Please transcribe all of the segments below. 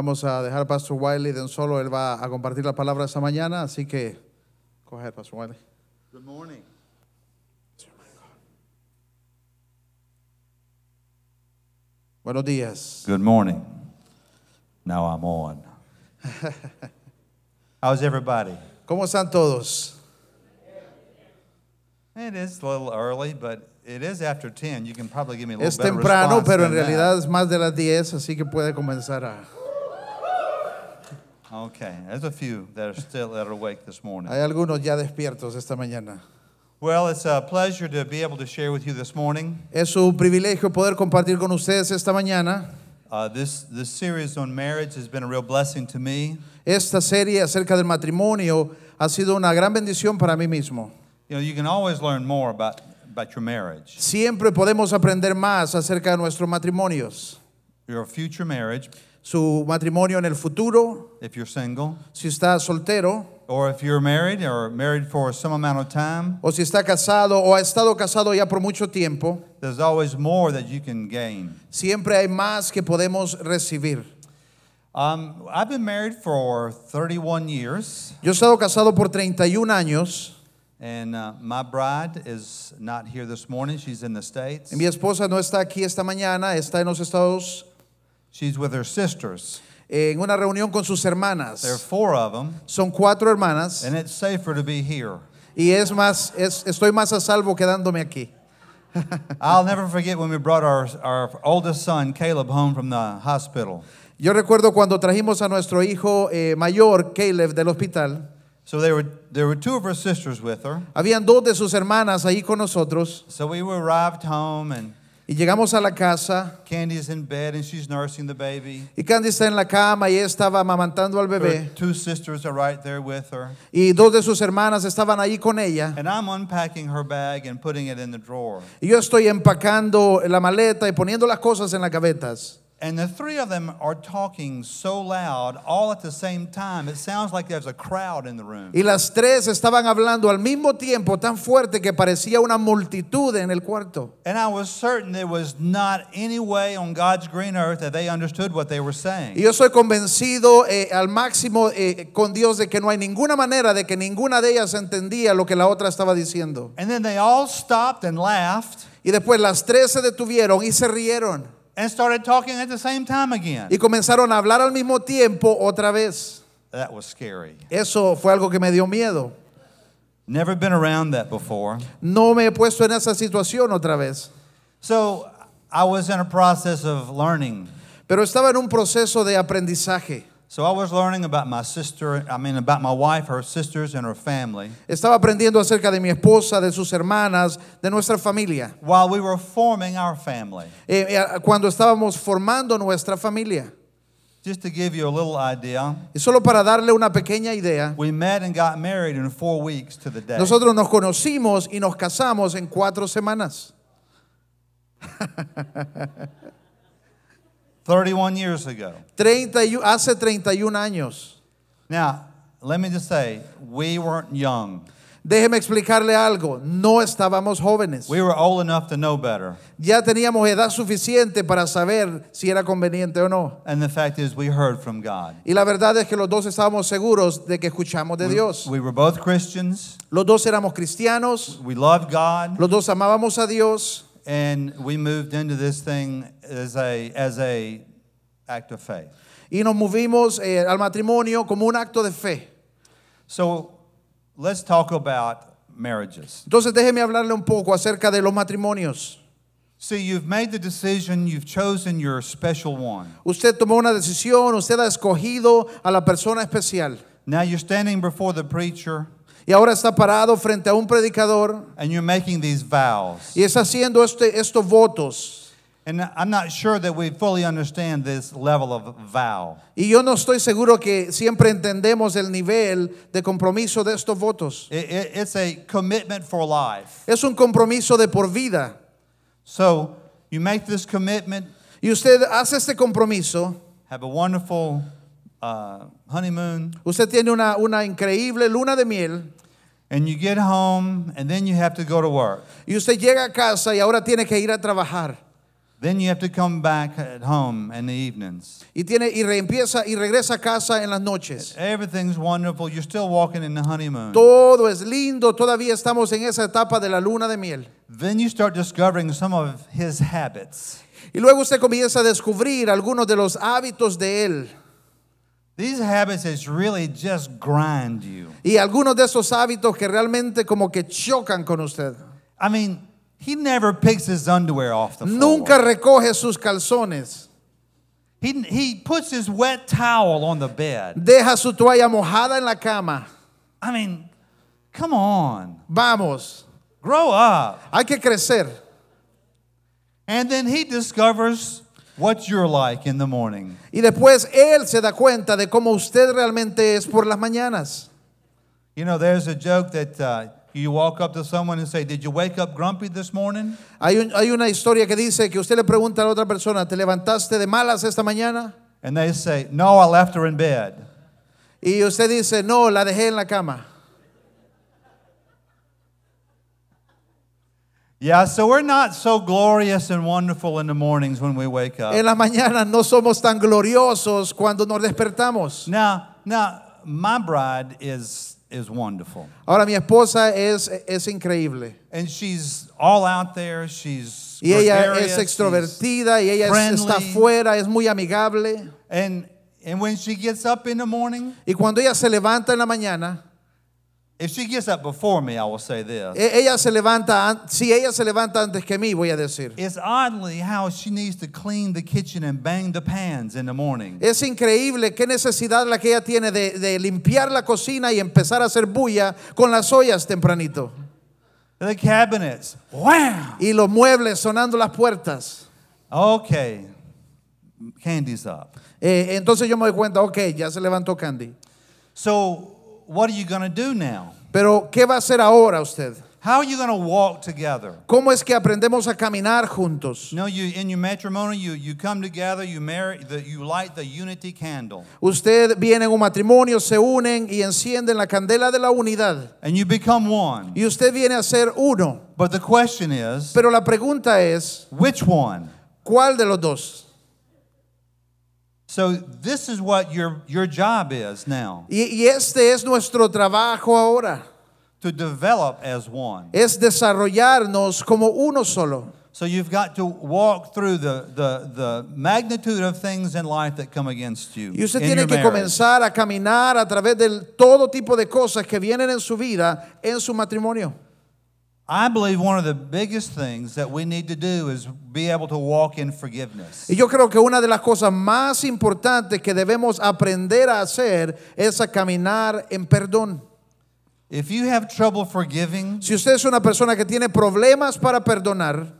Vamos a dejar a Pastor Wiley de un solo, él va a compartir la palabra esta mañana, así que coger Pastor Wiley. Good morning. Buenos días. Good morning. Now I'm on. How's everybody? ¿Cómo están todos? It is a little early, but it is after 10. You can probably give me a little Es better temprano, response pero en than that. realidad es más de las 10, así que puede comenzar a... Okay, there's a few that are still that are awake this morning. Hay algunos ya despiertos esta mañana. Well, it's a pleasure to be able to share with you this morning. Es un privilegio poder compartir con ustedes esta mañana. Uh, this this series on marriage has been a real blessing to me. Esta serie acerca del matrimonio ha sido una gran bendición para mí mismo. You know, you can always learn more about about your marriage, Siempre podemos aprender más acerca de nuestros matrimonios. your future marriage, Su matrimonio en el futuro, if you're single, si está soltero or if you're married or married for some amount of time. o si está casado o ha estado casado ya por mucho tiempo. There's always more that you can gain. Siempre hay más que podemos recibir. Um, I've been married for 31 years, Yo he estado casado por 31 años. and uh, my bride is not here this morning. She's in the States. Mi esposa no está aquí esta mañana, está en los Estados She's with her sisters. en una reunión con sus There are four of them, Son cuatro hermanas and it's safer to be here. y es más, es, estoy más a salvo quedándome aquí. I'll never forget when we brought our, our oldest son, Caleb, home from the hospital. Yo recuerdo cuando trajimos a nuestro hijo eh, mayor, Caleb, del hospital. So there were, there were two of her sisters with her. Habían dos de sus hermanas ahí con nosotros So we were arrived home, and y llegamos a la casa Candy's in bed, and she's nursing the baby. y Candy está en la cama y ella estaba amamantando al Her bebé two sisters are right there with her. y dos de sus hermanas estaban ahí con ella And I'm unpacking her bag and putting it in the drawer. y yo estoy empacando la maleta y poniendo las cosas en las gavetas. And the three of them are talking so loud all at the same time. It sounds like there's a crowd in the room. Y las tres estaban hablando al mismo tiempo tan fuerte que parecía una multitud en el cuarto. And I was certain there was not any way on God's green earth that they understood what they were Y saying. yo soy convencido eh, al máximo eh, con Dios de que no hay ninguna manera de que ninguna de ellas entendía lo que la otra estaba diciendo. And then they all stopped and laughed Y después las tres se detuvieron y se rieron. And started talking at the same time again. Y comenzaron a hablar al mismo tiempo otra vez. That was scary. Eso fue algo que me dio miedo. Never been around that before. No me he puesto en esa situación otra vez. So I was in a process of learning. Pero estaba en un proceso de aprendizaje. So I was learning about my sister, I mean, about my wife, her sisters, and her family Estaba aprendiendo acerca de mi esposa, de sus hermanas, de nuestra familia. while we were forming our family. Eh, eh, cuando estábamos formando nuestra familia. Just to give you a little idea, Y solo para darle una pequeña idea, we met and got married in four weeks to the day. nosotros nos conocimos y nos casamos en cuatro semanas. 31 years ago. 31 hace 31 años. Now, let me just say, we weren't young. Déjeme explicarle algo, no estábamos jóvenes. We were old enough to know better. Ya teníamos edad suficiente para saber si era conveniente o no. And the fact is, we heard from God. Y la verdad es que los dos estábamos seguros de que escuchamos de Dios. We were both Christians. Los dos éramos cristianos, We loved God. los dos amábamos a Dios And we moved into this thing as a, as a act of faith. y nos movimos eh, al matrimonio como un acto de fe. So let's talk about marriages. Entonces déjeme hablarle un poco acerca de los matrimonios. See, you've made the decision, you've chosen your special one. Usted tomó una decisión, usted ha escogido a la persona especial Now you're standing before the preacher y ahora está parado frente a un predicador and you're making these vows. y está haciendo este, estos votos. And I'm not sure that we fully understand this level of vow. Y yo no estoy seguro que siempre entendemos el nivel de compromiso de estos votos. It- it- it's a commitment for life. Es un compromiso de por vida. So you make this commitment, Y usted hace este compromiso, have a wonderful uh, honeymoon, usted tiene una, una increíble luna de miel and you get home, and then you have to go to work. y usted llega a casa y ahora tiene que ir a trabajar. Then you have to come back at home in the evenings. y tiene y reempieza y regresa a casa en las noches. Everything's wonderful. You're still walking in the honeymoon. Todo es lindo, todavía estamos en esa etapa de la luna de miel. Then you start discovering some of his habits. Y luego usted comienza a descubrir algunos de los hábitos de él. These habits is really just grind you. Y algunos de esos hábitos que realmente como que chocan con usted. I mean, he never picks his underwear off the floor. Nunca recoge sus calzones. He, he puts his wet towel on the bed. Deja su toalla mojada en la cama. I mean, come on. Vamos, Grow up. hay que crecer. And then he discovers what you're like in the morning. Y después él se da cuenta de cómo usted realmente es por las mañanas. You know, there's a joke that uh, you walk up to someone and say, Did you wake up grumpy this morning? Hay, un- hay una historia que dice que usted le pregunta a la otra persona, ¿te levantaste de malas esta mañana? And they say, No, I left her in bed. Y usted dice, no, la dejé en la cama. Yeah, so we're not so glorious and wonderful in the mornings when we wake up. En las mañanas no somos tan gloriosos cuando nos despertamos. Now, now, my bride is is wonderful, Ahora mi esposa es, es increíble. and she's all out there. She's Y ella es extrovertida y ella es- está afuera, es muy amigable. and and when she gets up in the morning, Y cuando ella se levanta en la mañana, if she gets up before me, I will say this: e- ella se levanta, an- si ella se levanta antes que mí, voy a decir. it's oddly how she needs to clean the kitchen and bang the pans in the morning. Es increíble qué necesidad la que ella tiene de, de limpiar la cocina y empezar a hacer bulla con las ollas tempranito. The cabinets, wow. Y los muebles sonando las puertas. Okay, candy's up. Eh, entonces yo me doy cuenta, ok, ya se levantó Candy. So, what are you going to do now? Pero, ¿qué va a hacer ahora usted? How are you going to walk together? ¿Cómo es que aprendemos a caminar juntos? Know, you in your matrimony, you, you come together, you marry, the, you light the unity candle, Usted viene en un matrimonio, se unen y encienden la candela de la unidad. and you become one. Y usted viene a ser uno. But the question is, Pero la pregunta es, which one? ¿cuál de los dos? So this is what your your job is now Y, y este es nuestro trabajo ahora. to develop as one. Es desarrollarnos como uno solo. So you've got to walk through the the, the magnitude of things in life that come against you. Y usted tiene que marriage. comenzar a caminar a través de todo tipo de cosas que vienen en su vida, en su matrimonio. I believe one of the biggest things that we need to do is be able to walk in forgiveness. Y yo creo que una de las cosas más importantes que debemos aprender a hacer es a caminar en perdón. If you have trouble forgiving, Si usted es una persona que tiene problemas para perdonar,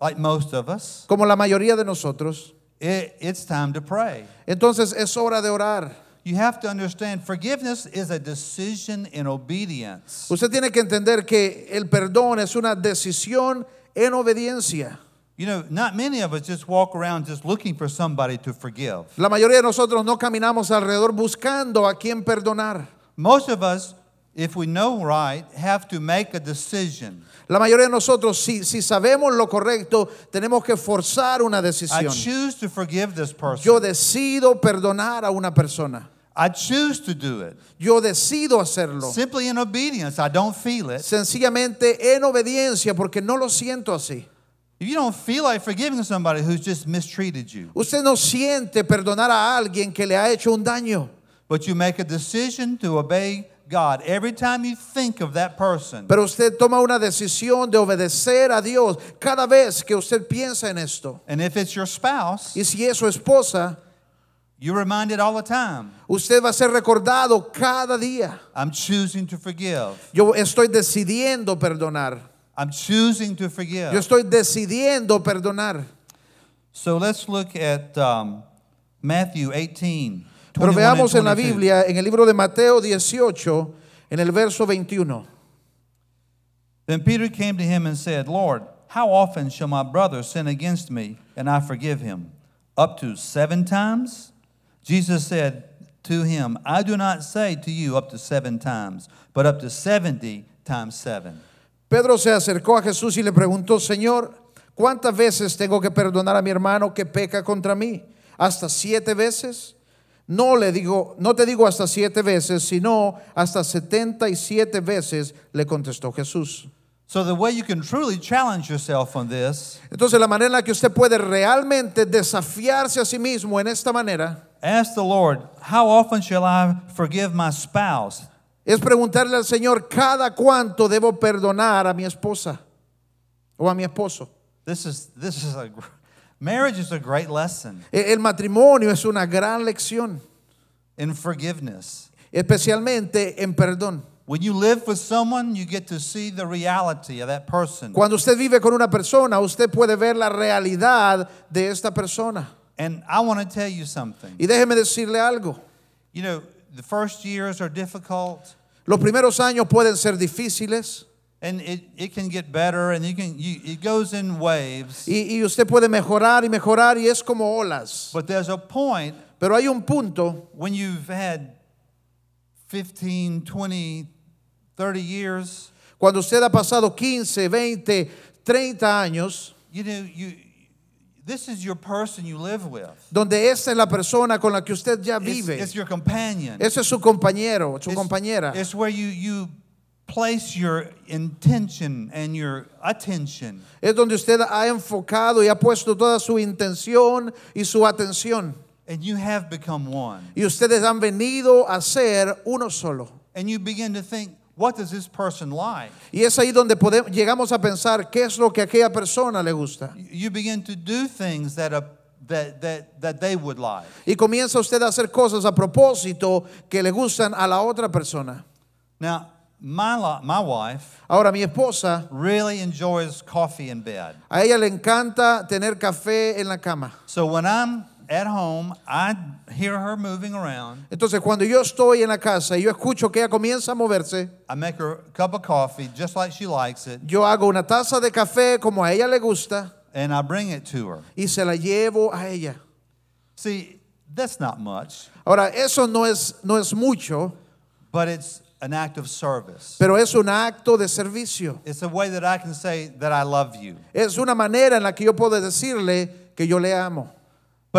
like most of us, como la mayoría de nosotros, it, it's time to pray. entonces es hora de orar. You have to understand forgiveness is a decision in obedience. Usted tiene que entender que el perdón es una decisión en obediencia. You know, not many of us just walk around just looking for somebody to forgive. La mayoría de nosotros no caminamos alrededor buscando a quién perdonar. Most of us, if we know right, have to make a decision. La mayoría de nosotros, si, si sabemos lo correcto, tenemos que forzar una I decisión. choose to forgive this person. Yo decido perdonar a una persona. I choose to do it. Yo decido hacerlo. Simply in obedience. I don't feel it. Sencillamente en obediencia porque no lo siento así. If you don't feel like forgiving somebody who's just mistreated you, Usted no siente perdonar a alguien que le ha hecho un daño, but you make a decision to obey God every time you think of that person, pero usted toma una decisión de obedecer a Dios cada vez que usted piensa en esto. and if it's your spouse, Y si es su esposa, you're reminded all the time usted va a ser recordado cada día. I'm choosing to forgive. Yo estoy decidiendo perdonar. I'm choosing to forgive. Yo estoy decidiendo perdonar. So let's look at um, Matthew 18. Pero veamos en la Biblia, en el libro de Mateo 18, en el verso 21. Then Peter came to him and said, Lord, how often shall my brother sin against me and I forgive him? Up to seven times? Jesus said to him, I do not say to you up to seven times, but up to 70 times seven. Pedro se acercó a Jesús y le preguntó, Señor, ¿Cuántas veces tengo que perdonar a mi hermano que peca contra mí? ¿Hasta siete veces? No le digo, no te digo hasta siete veces, sino hasta setenta y siete veces, le contestó Jesús. So, the way you can truly challenge yourself on this, Entonces la manera en la que usted puede realmente desafiarse a sí mismo en esta manera ask the Lord, How often shall I forgive my spouse? es preguntarle al Señor cada cuánto debo perdonar a mi esposa o a mi esposo. This is, this is a, marriage is a great lesson E- El matrimonio es una gran lección, in forgiveness. especialmente en perdón. When you live with someone, you get to see the reality of that person. Cuando usted vive con una persona, usted puede ver la realidad de esta persona. And I want to tell you something. Y déjeme decirle algo. You know, the first years are difficult, Los primeros años pueden ser difíciles and it, it can get better, and you can you, it goes in waves. y, y usted puede mejorar y mejorar y es como olas. But there's a point Pero hay un punto when you've had 15, 20, 30 years, cuando usted ha pasado 15, 20, 30 años, you know, you this is your person you live with. donde esta es la persona con la que usted ya It's, vive. it's your companion. Ese es su compañero, su It's- compañera. It's where you, you place your intention and your attention. Es donde usted ha enfocado y ha puesto toda su intención y su atención. And you have become one. Y ustedes han venido a ser uno solo. And you begin to think, what does this person like? Y es ahí donde podemos, llegamos a pensar qué es lo que a aquella persona le gusta. You begin to do things that, are, that, that, that they would like. Y comienza usted a hacer cosas a propósito que le gustan a la otra persona. Now, my, my wife Ahora, mi esposa, really enjoys coffee in bed. a ella le encanta tener café en la cama. So when I'm at home, I hear her moving around. Entonces, cuando yo estoy en la casa y yo escucho que ella comienza a moverse, I make her a cup of coffee just like she likes it, yo hago una taza de café como a ella le gusta and I bring it to her. y se la llevo a ella. See, that's not much, Ahora, eso no es, no es mucho, but it's an act of service. pero es un acto de servicio. It's a way that I can say that I love you. Es una manera en la que yo puedo decirle que yo le amo.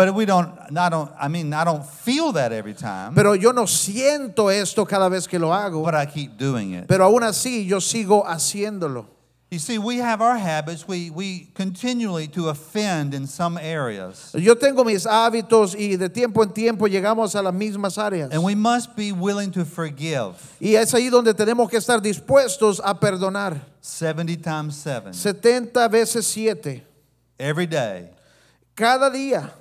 But we don't, I don't, I mean, I don't feel that every time, Pero yo no siento esto cada vez que lo hago. but I keep doing it. Pero aún así yo sigo haciéndolo. You see, we have our habits. We, we continually to offend in some areas. Yo tengo mis hábitos y de tiempo en tiempo llegamos a las mismas áreas. And we must be willing to forgive Y es ahí donde tenemos que estar dispuestos a perdonar. 70 times 7 70 veces 7. every day. Cada día.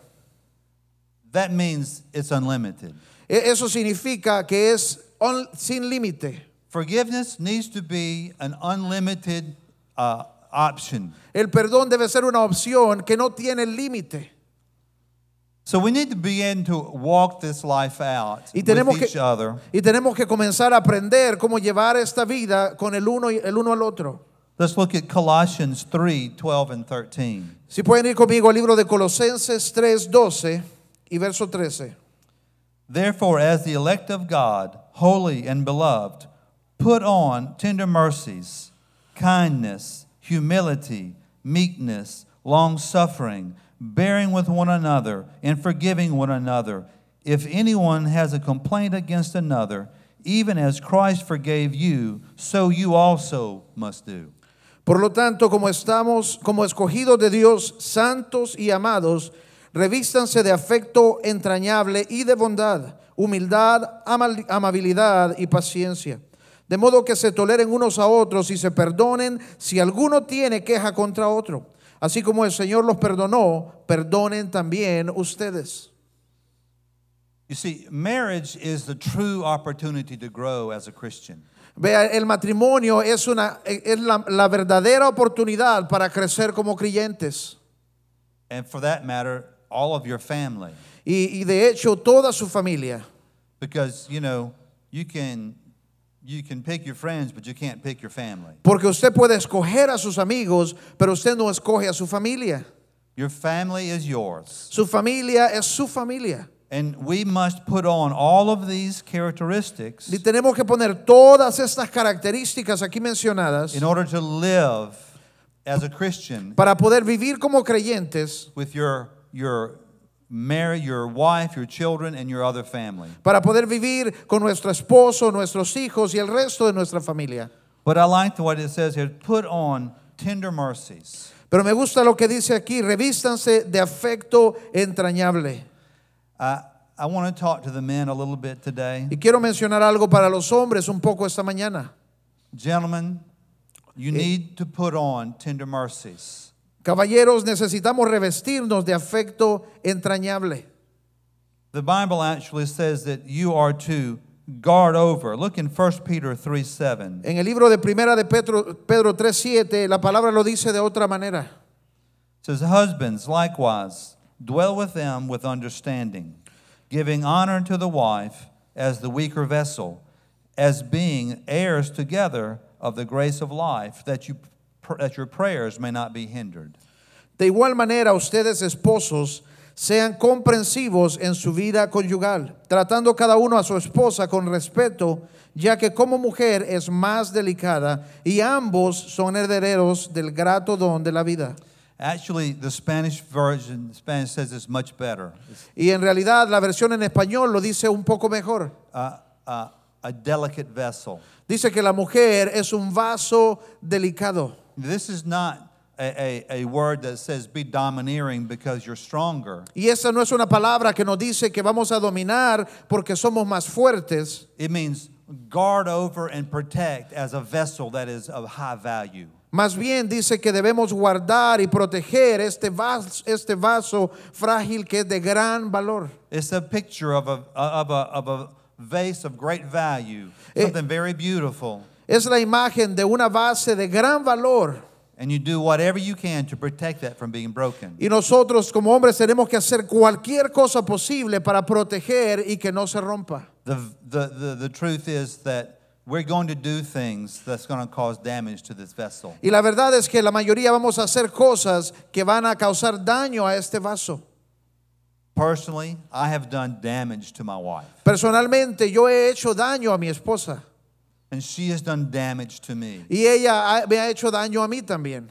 That means it's unlimited. Eso significa que es on- sin límite. Forgiveness needs to be an unlimited uh, option. El perdón debe ser una opción que no tiene límite. So we need to begin to walk this life out Y tenemos with each que- other. Y tenemos que comenzar a aprender cómo llevar esta vida con el uno, y el uno al otro. Let's look at Colossians 3 12 and 13. Si pueden ir conmigo al libro de Colosenses 3, 12 y verso 13. Therefore, as the elect of God, holy and beloved, put on tender mercies, kindness, humility, meekness, long suffering, bearing with one another, and forgiving one another. If anyone has a complaint against another, even as Christ forgave you, so you also must do. Por lo tanto, como estamos como escogidos de Dios, santos y amados, revístanse de afecto entrañable y de bondad, humildad, amabilidad y paciencia. De modo que se toleren unos a otros y se perdonen si alguno tiene queja contra otro. Así como el Señor los perdonó, perdonen también ustedes. You see, marriage is the true opportunity to grow as a Christian. Vea, el matrimonio es, una, es la, la verdadera oportunidad para crecer como creyentes. And for that matter, all of your family. Y, y de hecho, toda su familia. Because, you know, you can you can pick your friends, but you can't pick your family. Porque usted puede escoger a sus amigos, pero usted no escoge a su familia. Your family is yours. Su familia es su familia. And we must put on all of these characteristics Y tenemos que poner todas estas características aquí mencionadas in order to live as a Christian para poder vivir como creyentes, with your your marry your wife, your children, and your other family. para poder vivir con nuestro esposo, nuestros hijos y el resto de nuestra familia. But I like what it says here: put on tender mercies. Pero me gusta lo que dice aquí, revístanse de afecto entrañable. I I want to talk to the men a little bit today. Y quiero mencionar algo para los hombres un poco esta mañana. Gentlemen, you eh, need to put on tender mercies. Caballeros, necesitamos revestirnos de afecto entrañable. The Bible actually says that you are to guard over. Look in 1 Peter 3 7. En el libro de Primera de Pedro, Pedro 3.7, la palabra lo dice de otra manera. It says, Husbands, likewise, dwell with them with understanding, giving honor to the wife as the weaker vessel, as being heirs together of the grace of life, that, you, that your prayers may not be hindered. De igual manera, ustedes esposos sean comprensivos en su vida conyugal, tratando cada uno a su esposa con respeto, ya que como mujer es más delicada y ambos son herederos del grato don de la vida. Actually, the Spanish version, Spanish says it's much better. Y en realidad la versión en español lo dice un poco mejor. uh, uh, a delicate vessel. Dice que la mujer es un vaso delicado. This is not a, a, a word that says be domineering because you're stronger. Y esa no es una palabra que nos dice que vamos a dominar porque somos más fuertes. It means guard over and protect as a vessel that is of high value. Más bien dice que debemos guardar y proteger este vaso, este vaso frágil que es de gran valor. It's a picture of a, of a, of a vase of great value, Eh. something very beautiful. Es la imagen de una base de gran valor. And you do whatever you can to protect that from being broken. Y nosotros como hombres tenemos que hacer cualquier cosa posible para proteger y que no se rompa. The, the, the, the truth is that we're going to do things that's going to cause damage to this vessel. Y la verdad es que la mayoría vamos a hacer cosas que van a causar daño a este vaso. Personally, I have done damage to my wife, Personalmente yo he hecho daño a mi esposa and she has done damage to me. y ella ha- me ha hecho daño a mí también.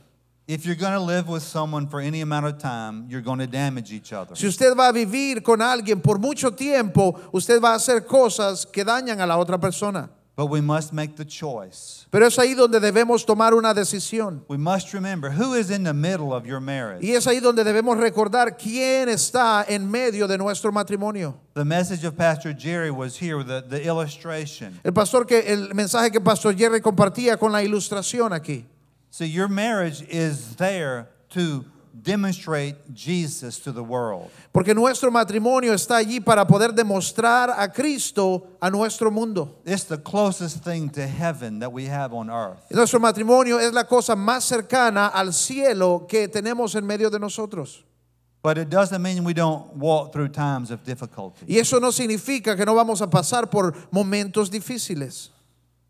If you're going to live with someone for any amount of time, you're going to damage each other. Si usted va a vivir con alguien por mucho tiempo, usted va a hacer cosas que dañan a la otra persona. But we must make the choice. Pero es ahí donde debemos tomar una decisión. We must remember who is in the middle of your marriage. Y es ahí donde debemos recordar quién está en medio de nuestro matrimonio. The message of Pastor Jerry was here, the, the illustration. El pastor que el mensaje que pastor Jerry compartía con la ilustración aquí. See, your marriage is there to demonstrate Jesus to the world. Porque nuestro matrimonio está allí para poder demostrar a Cristo a nuestro mundo. It's the closest thing to heaven that we have on earth. Nuestro matrimonio es la cosa más cercana al cielo que tenemos en medio de nosotros. But it doesn't mean we don't walk through times of difficulty. Y eso no significa que no vamos a pasar por momentos difíciles.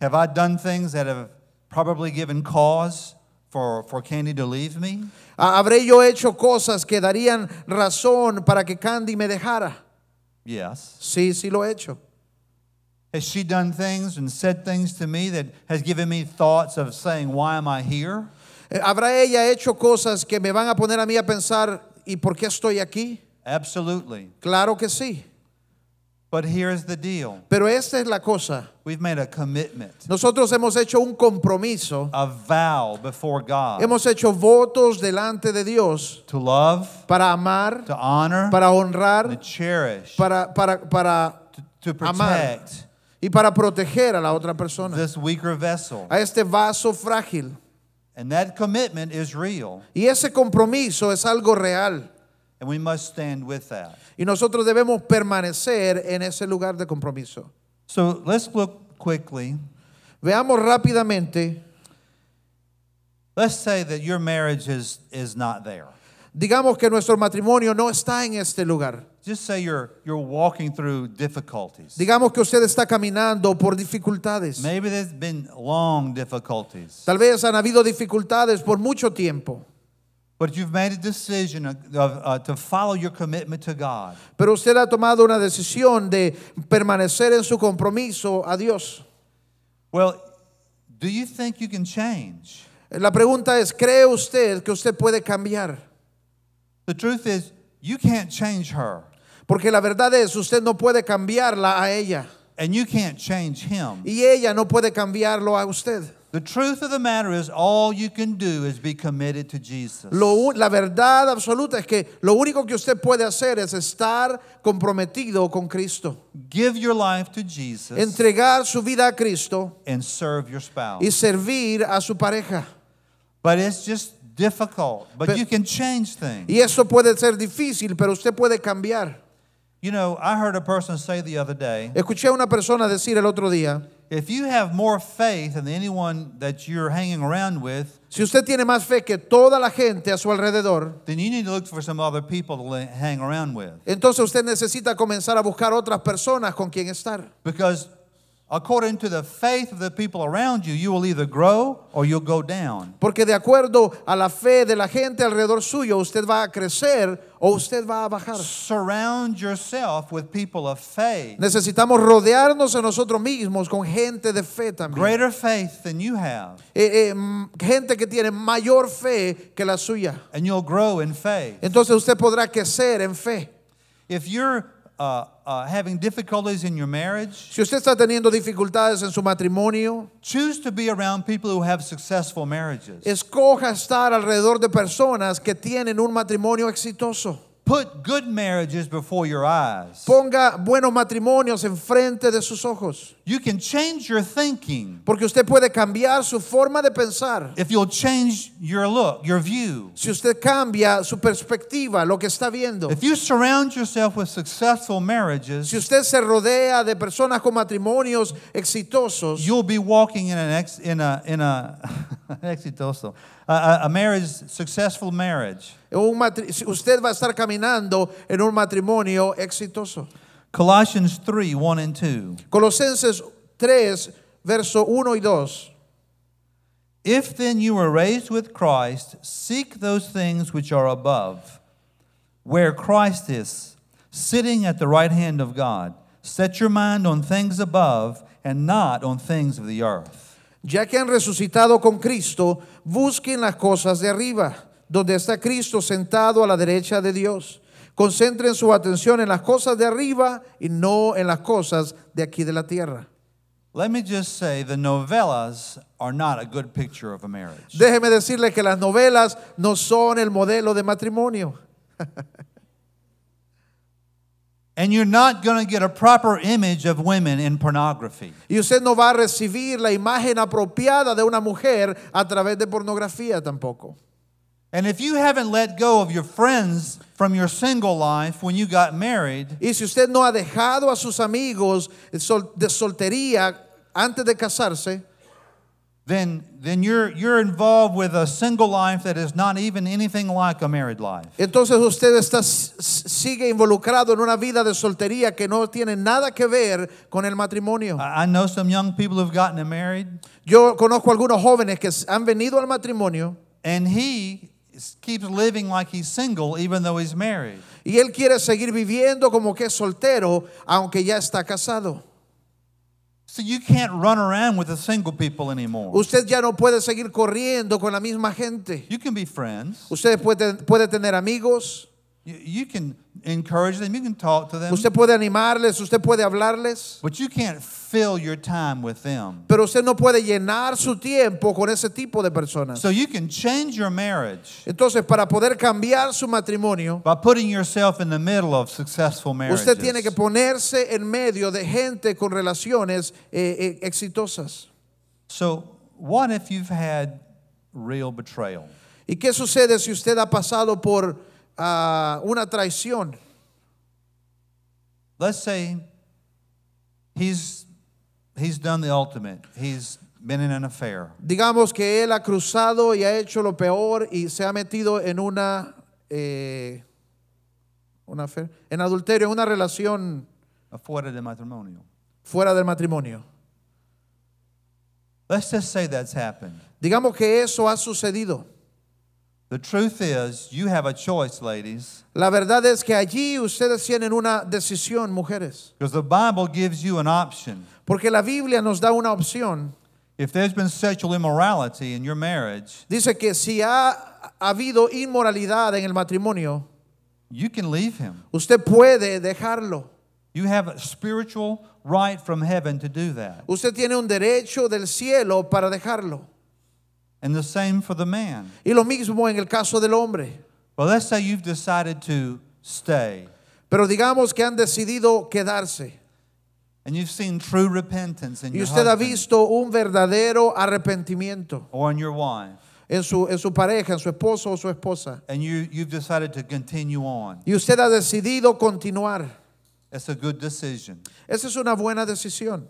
Have I done things that have probably given cause for, for Candy to leave me? ¿Ha- ¿Habré yo hecho cosas que darían razón para que Candy me dejara? Yes. Sí, sí lo he hecho. Has she done things and said things to me that has given me thoughts of saying, Why am I here? Eh, ¿Habrá ella hecho cosas que me van a poner a mí a pensar, ¿y por qué estoy aquí? Absolutely. Claro que sí. But here's the deal Pero esta es la cosa. we've made a commitment, Nosotros hemos hecho un compromiso, a vow before God hemos hecho votos delante de Dios to love, para amar, to honor, para to honrar, cherish, para, para, para to, to amar protect y para proteger a la otra persona, this weaker vessel. a este vaso frágil. And that commitment is real, Y ese compromiso es algo real. and we must stand with that. Y nosotros debemos permanecer en ese lugar de compromiso. So let's look quickly. Veamos rápidamente, Let's say that your marriage is, is not there. digamos que nuestro matrimonio no está en este lugar. Just say you're, you're walking through difficulties. Digamos que usted está caminando por dificultades. Maybe there's been long difficulties, Tal vez han habido dificultades por mucho tiempo, but you've made a decision of, uh, to follow your commitment to God. pero usted ha tomado una decisión de permanecer en su compromiso a Dios. Well, do you think you can change? La pregunta es, ¿cree usted que usted puede cambiar? The truth is, you can't change her, Porque la verdad es, usted no puede cambiarla a ella. and you can't change him. Y ella no puede cambiarlo a usted. The truth of the matter is, all you can do is be committed to Jesus. Lo la verdad absoluta es que lo único que usted puede hacer es estar comprometido con Cristo. Give your life to Jesus Entregar su vida a Cristo and serve your spouse. y servir a su pareja. But it's just difficult. But Pe- you can change things. Y eso puede ser difícil, pero usted puede cambiar. You know, I heard a person say the other day Escuché a una persona decir el otro día, if you have more faith than anyone that you're hanging around with, si usted tiene más fe que toda la gente a su alrededor, then you need to look for some other people to la- hang around with. entonces usted necesita comenzar a buscar otras personas con quien estar. Because according to the faith of the people around you, you will either grow or you'll go down. Porque de acuerdo a la fe de la gente alrededor suyo, usted va a crecer o usted va a bajar. Surround yourself with people of faith, Necesitamos rodearnos a nosotros mismos con gente de fe también. greater faith than you have, Eh, eh, gente que tiene mayor fe que la suya. and you'll grow in faith. Entonces usted podrá crecer en fe. If you're uh, uh, having difficulties in your marriage, Si usted está teniendo dificultades en su matrimonio, choose to be around people who have successful marriages. escoja estar alrededor de personas que tienen un matrimonio exitoso. Put good marriages before your eyes. Ponga buenos matrimonios enfrente de sus ojos. You can change your thinking Porque usted puede cambiar su forma de pensar. if you'll change your look, your view. Si usted cambia su perspectiva, lo que está viendo. If you surround yourself with successful marriages, Si usted se rodea de personas con matrimonios exitosos, you'll be walking in an ex, in a in a exitoso a, a, a marriage successful marriage. un matri- si usted va a estar caminando en un matrimonio exitoso. Colossians 3, 1 and 2. Colosenses 3, verso 1 y 2. If then you were raised with Christ, seek those things which are above, where Christ is, sitting at the right hand of God. Set your mind on things above and not on things of the earth. Ya que han resucitado con Cristo, busquen las cosas de arriba, donde está Cristo sentado a la derecha de Dios. Concentren su atención en las cosas de arriba y no en las cosas de aquí de la tierra. Let me just say the novellas are not a good picture of a marriage. Déjeme decirle que las novelas no son el modelo de matrimonio. And you're not going to get a proper image of women in pornography. Y usted no va a recibir la imagen apropiada de una mujer a través de pornografía tampoco. And if you haven't let go of your friends from your single life when you got married, Y si usted no ha dejado a sus amigos de soltería antes de casarse, then, then you're, you're involved with a single life that is not even anything like a married life. entonces usted está, sigue involucrado en una vida de soltería que no tiene nada que ver con el matrimonio. I I know some young people who've gotten married, Yo conozco algunos jóvenes que han venido al matrimonio and he keeps living like he's single even though he's married. y él quiere seguir viviendo como que es soltero, aunque ya está casado. So you can't run around with the single people anymore. Usted ya no puede seguir corriendo con la misma gente. You can be friends. Usted puede, puede tener amigos, You, can encourage them. You can talk to them. usted puede animarles, usted puede hablarles, But you can't fill your time with them. pero usted no puede llenar su tiempo con ese tipo de personas. So you can change your marriage Entonces, para poder cambiar su matrimonio, by putting yourself in the middle of successful marriages. usted tiene que ponerse en medio de gente con relaciones eh, eh, exitosas. So what if you've had real betrayal? ¿Y qué sucede si usted ha pasado por ah, una traición? Let's say he's he's done the ultimate. He's been in an affair. Digamos que él ha cruzado y ha hecho lo peor y se ha metido en una, eh, una fe- en adulterio, en una relación Afuera de matrimonio. fuera del matrimonio. Let's just say that's happened. Digamos que eso ha sucedido. The truth is, you have a choice, ladies, La verdad es que allí ustedes tienen una decisión, mujeres, because the Bible gives you an option. porque la Biblia nos da una opción. If there's been sexual immorality in your marriage, Dice que si ha habido inmoralidad en el matrimonio, you can leave him. usted puede dejarlo. You have a spiritual right from heaven to do that. Usted tiene un derecho del cielo para dejarlo. And the same for the man. Y lo mismo en el caso del hombre. Well, let's say you've decided to stay Pero digamos que han decidido quedarse. and you've seen true repentance in Y your usted ha husband visto un verdadero arrepentimiento or in your wife, en su, en su pareja, en su esposo o su esposa. and you, you've decided to continue on. Y usted ha decidido continuar. It's a good decision. Esa es una buena decisión.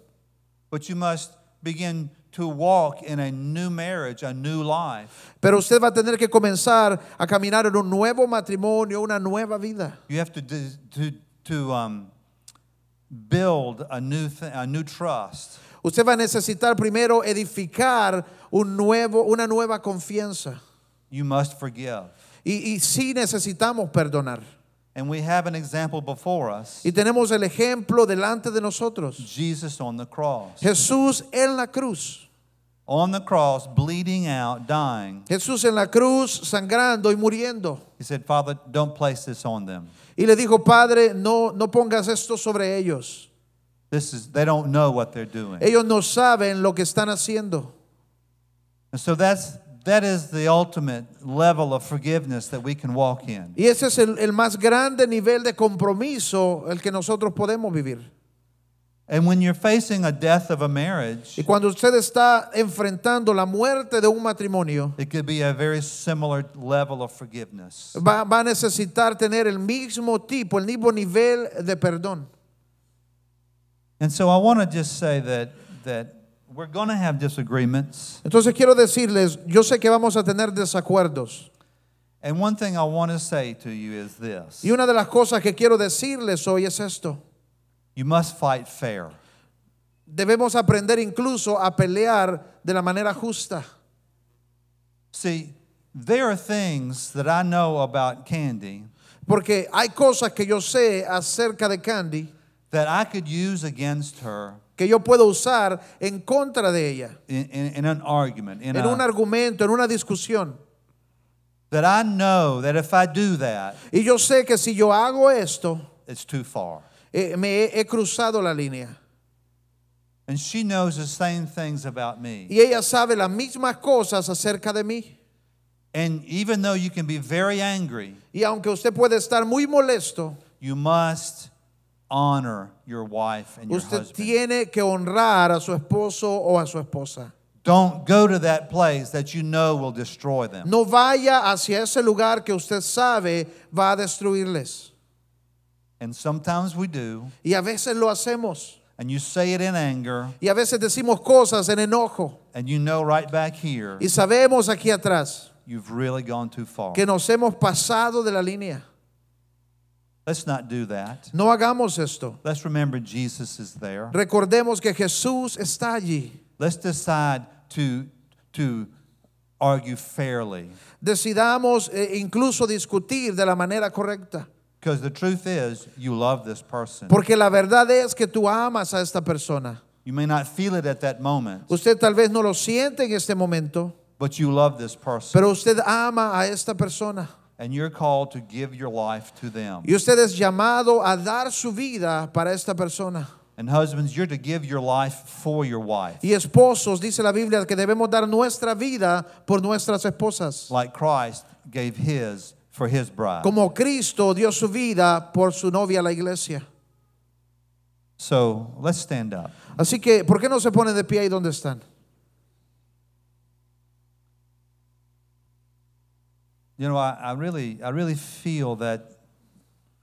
But you must begin to walk in a new marriage, a new life. Pero usted va a tener que comenzar a caminar en un nuevo matrimonio, una nueva vida. You have to, to, to um, build a new, th- a new trust. Usted va a necesitar primero edificar un nuevo, una nueva confianza. You must forgive. Y, y sí necesitamos perdonar. And we have an example before us Y tenemos el ejemplo delante de nosotros. Jesus on the cross. Jesús en la cruz. On the cross, bleeding out, dying. Jesús en la cruz sangrando y muriendo. He said, Father, don't place this on them. Y le dijo, Padre, no, no pongas esto sobre ellos. This is, they don't know what they're doing. Ellos no saben lo que están haciendo. And so that's, that is the ultimate level of forgiveness that we can walk in. Y ese es el, el más grande nivel de compromiso el que nosotros podemos vivir. And when you're facing a death of a marriage, Y cuando usted está enfrentando la muerte de un matrimonio, it could be a very similar level of forgiveness. va, va a necesitar tener el mismo tipo, el mismo nivel de perdón. And so I want to just say that, that we're going to have disagreements. Entonces quiero decirles, yo sé que vamos a tener desacuerdos. And one thing I want to say to you is this Y una de las cosas que quiero decirles hoy es esto. you must fight fair. Debemos aprender incluso a pelear de la manera justa. See, there are things that I know about Candy Porque hay cosas que yo sé acerca de Candy that I could use against her que yo puedo usar en contra de ella. in, in, in an argument, in En un a, argumento, en una discusión. that I know that if I do that, Y yo sé que si yo hago esto, it's too far. eh, me he, he cruzado la línea. And she knows the same things about me. Y ella sabe las mismas cosas acerca de mí. And even though you can be very angry, Y aunque usted puede estar muy molesto, you must honor your wife and your usted husband. tiene que honrar a su esposo o a su esposa. Don't go to that place that you know will destroy them. No vaya hacia ese lugar que usted sabe va a destruirles. And sometimes we do, Y a veces lo hacemos. and you say it in anger, Y a veces decimos cosas en enojo. and you know right back here Y sabemos aquí atrás you've really gone too far. que nos hemos pasado de la línea. Let's not do that. No hagamos esto. Let's remember Jesus is there. Recordemos que Jesús está allí. Let's decide to, to argue fairly. Decidamos eh, incluso discutir de la manera correcta. Because the truth is, you love this person. Porque la verdad es que tú amas a esta persona. You may not feel it at that moment, Usted tal vez no lo siente en este momento, but you love this person. pero usted ama a esta persona. And you're called to give your life to them. Y usted es llamado a dar su vida para esta persona. And husbands, you're to give your life for your wife. Y esposos, dice la Biblia, que debemos dar nuestra vida por nuestras esposas. Like Christ gave his for his bride. Como Cristo dio su vida por su novia, la iglesia. So let's stand up. Así que, ¿por qué no se ponen de pie ahí donde están? You know, I, I really I really feel that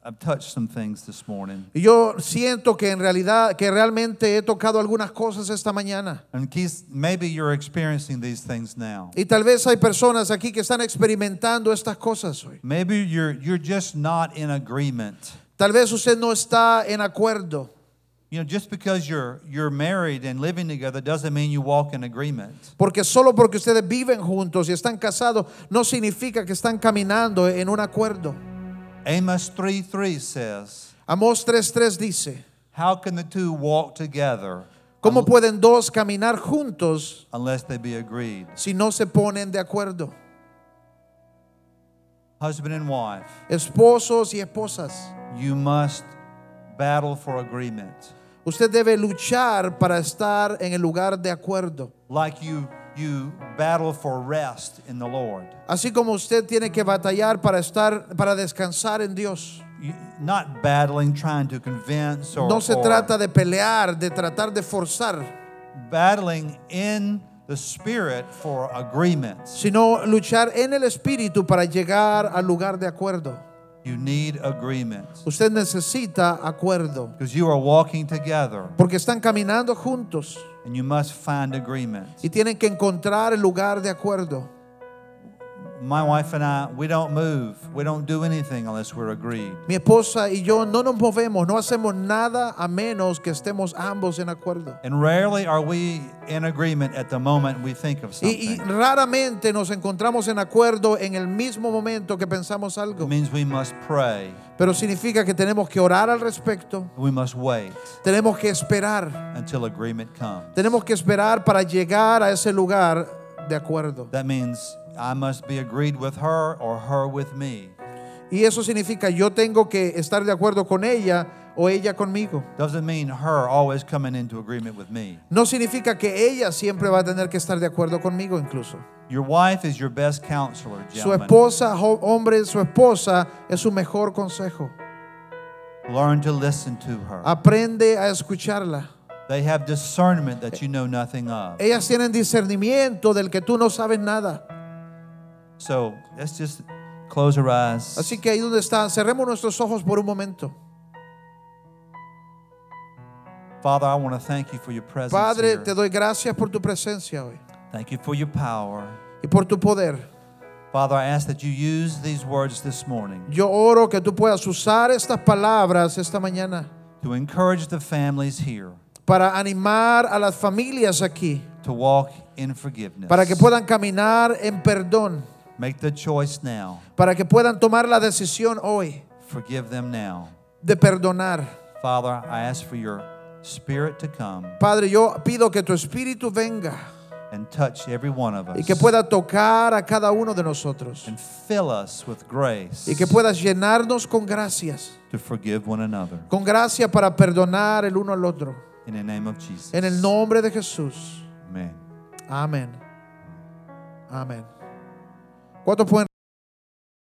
I've touched some things this morning. Yo siento que en realidad, que realmente he tocado algunas cosas esta mañana. And Keith, maybe you're experiencing these things now. Y tal vez hay personas aquí que están experimentando estas cosas hoy. Maybe you're you're just not in agreement. Tal vez usted no está en acuerdo. You know, just because you're you're married and living together doesn't mean you walk in agreement. Porque solo porque ustedes viven juntos y están casados no significa que están caminando en un acuerdo. Amos 3:3 says, Amós 3:3 dice, "How can the two walk together ¿Cómo pueden dos caminar juntos unless they be agreed. si no se ponen de acuerdo? Husband and wife, Esposos y esposas, you must battle for agreement. usted debe luchar para estar en el lugar de acuerdo. Like you you battle for rest in the Lord. Así como usted tiene que batallar para estar para descansar en Dios. You, not battling trying to convince or, No se trata de pelear, de tratar de forzar, battling in the spirit for agreements. sino luchar en el espíritu para llegar al lugar de acuerdo. You need agreements Usted necesita acuerdo, because you are walking together porque están caminando juntos and you must find agreements. y tienen que encontrar el lugar de acuerdo. My wife and I, we don't move. We don't do anything unless we're agreed. Mi esposa y yo no nos movemos, no hacemos nada a menos que estemos ambos en acuerdo. And rarely are we in agreement at the moment we think of Y, y something. raramente nos encontramos en acuerdo en el mismo momento que pensamos It algo. means we must pray. Pero significa que tenemos que orar al respecto, We must wait tenemos que esperar, until agreement comes. tenemos que esperar para llegar a ese lugar de acuerdo. That means I must be agreed with her or her with me. Y eso significa yo tengo que estar de acuerdo con ella o ella conmigo. Doesn't mean her always coming into agreement with me. No significa que ella siempre va a tener que estar de acuerdo conmigo incluso. Your wife is your best counselor, Su esposa, hombre, su esposa es su mejor consejo. Learn to listen to her. Aprende a escucharla. They have discernment that you know nothing of. Ellas tienen discernimiento del que tú no sabes nada. So let's just close our eyes. Así que ahí donde están, cerremos nuestros ojos por un momento. Father, I want to thank you for your presence Padre, here. te doy gracias por tu presencia hoy Thank you for your power. y por tu poder. Father, I ask that you use these words this morning Yo oro que tú puedas usar estas palabras esta mañana to encourage the families here para animar a las familias aquí, to walk in forgiveness. para que puedan caminar en perdón, Make the choice now. para que puedan tomar la decisión hoy Forgive them now. de perdonar. Father, I ask for your spirit to come Padre, yo pido que tu espíritu venga and touch every one of us y que pueda tocar a cada uno de nosotros and fill us with grace y que puedas llenarnos con gracias, to forgive one another. con gracia para perdonar el uno al otro. In the name of Jesus. En el nombre de Jesús. Amen. Amén. Amén. Quanto foi?